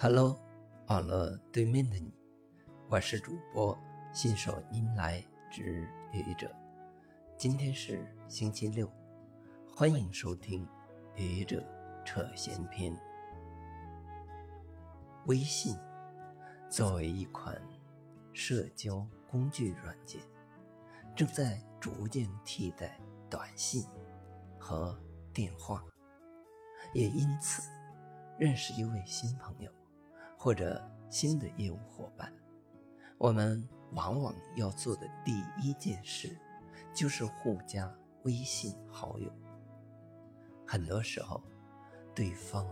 Hello，网络对面的你，我是主播信手拈来之愚者。今天是星期六，欢迎收听愚者扯闲篇。微信作为一款社交工具软件，正在逐渐替代短信和电话，也因此认识一位新朋友。或者新的业务伙伴，我们往往要做的第一件事，就是互加微信好友。很多时候，对方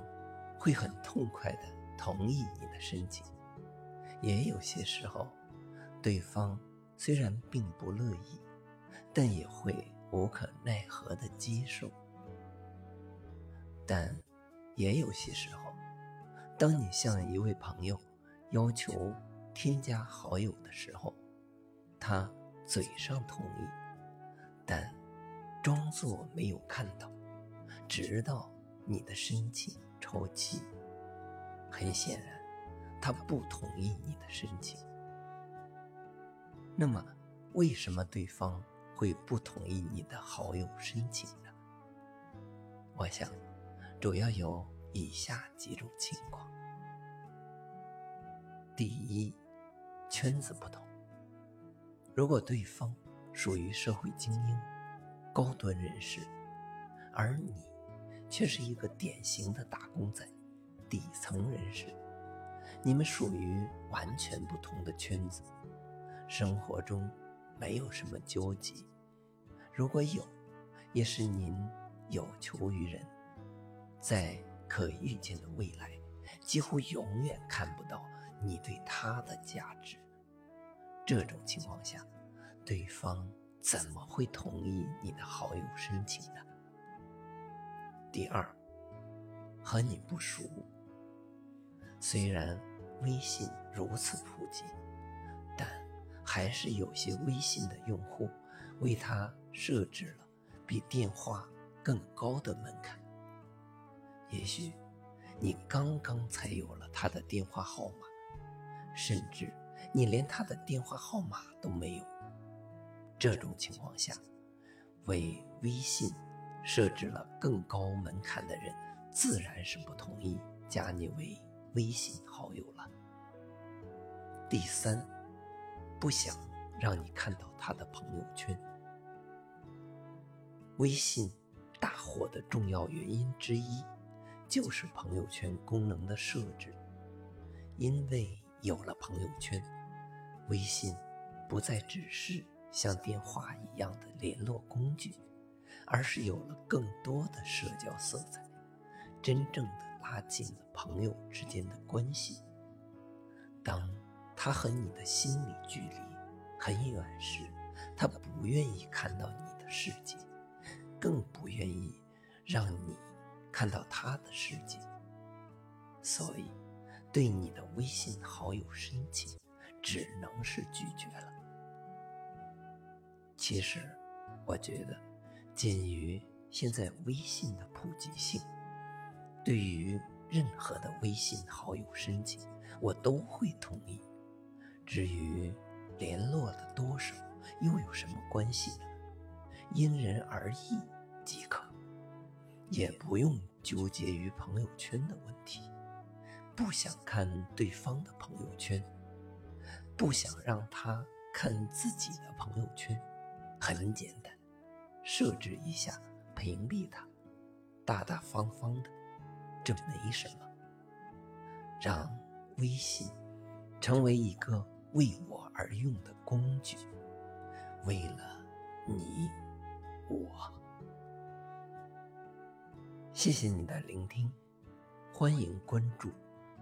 会很痛快的同意你的申请；也有些时候，对方虽然并不乐意，但也会无可奈何的接受。但也有些时候，当你向一位朋友要求添加好友的时候，他嘴上同意，但装作没有看到，直到你的申请抽起。很显然，他不同意你的申请。那么，为什么对方会不同意你的好友申请呢？我想，主要有。以下几种情况：第一，圈子不同。如果对方属于社会精英、高端人士，而你却是一个典型的打工仔、底层人士，你们属于完全不同的圈子，生活中没有什么交集。如果有，也是您有求于人，在。可预见的未来，几乎永远看不到你对他的价值。这种情况下，对方怎么会同意你的好友申请呢？第二，和你不熟。虽然微信如此普及，但还是有些微信的用户为他设置了比电话更高的门槛。也许你刚刚才有了他的电话号码，甚至你连他的电话号码都没有。这种情况下，为微信设置了更高门槛的人，自然是不同意加你为微信好友了。第三，不想让你看到他的朋友圈。微信大火的重要原因之一。就是朋友圈功能的设置，因为有了朋友圈，微信不再只是像电话一样的联络工具，而是有了更多的社交色彩，真正的拉近了朋友之间的关系。当他和你的心理距离很远时，他不愿意看到你的世界，更不愿意让你。看到他的世界，所以对你的微信好友申请只能是拒绝了。其实，我觉得，鉴于现在微信的普及性，对于任何的微信好友申请，我都会同意。至于联络的多少，又有什么关系呢？因人而异即可。也不用纠结于朋友圈的问题，不想看对方的朋友圈，不想让他看自己的朋友圈，很简单，设置一下屏蔽他，大大方方的，这没什么。让微信成为一个为我而用的工具，为了你我。谢谢你的聆听，欢迎关注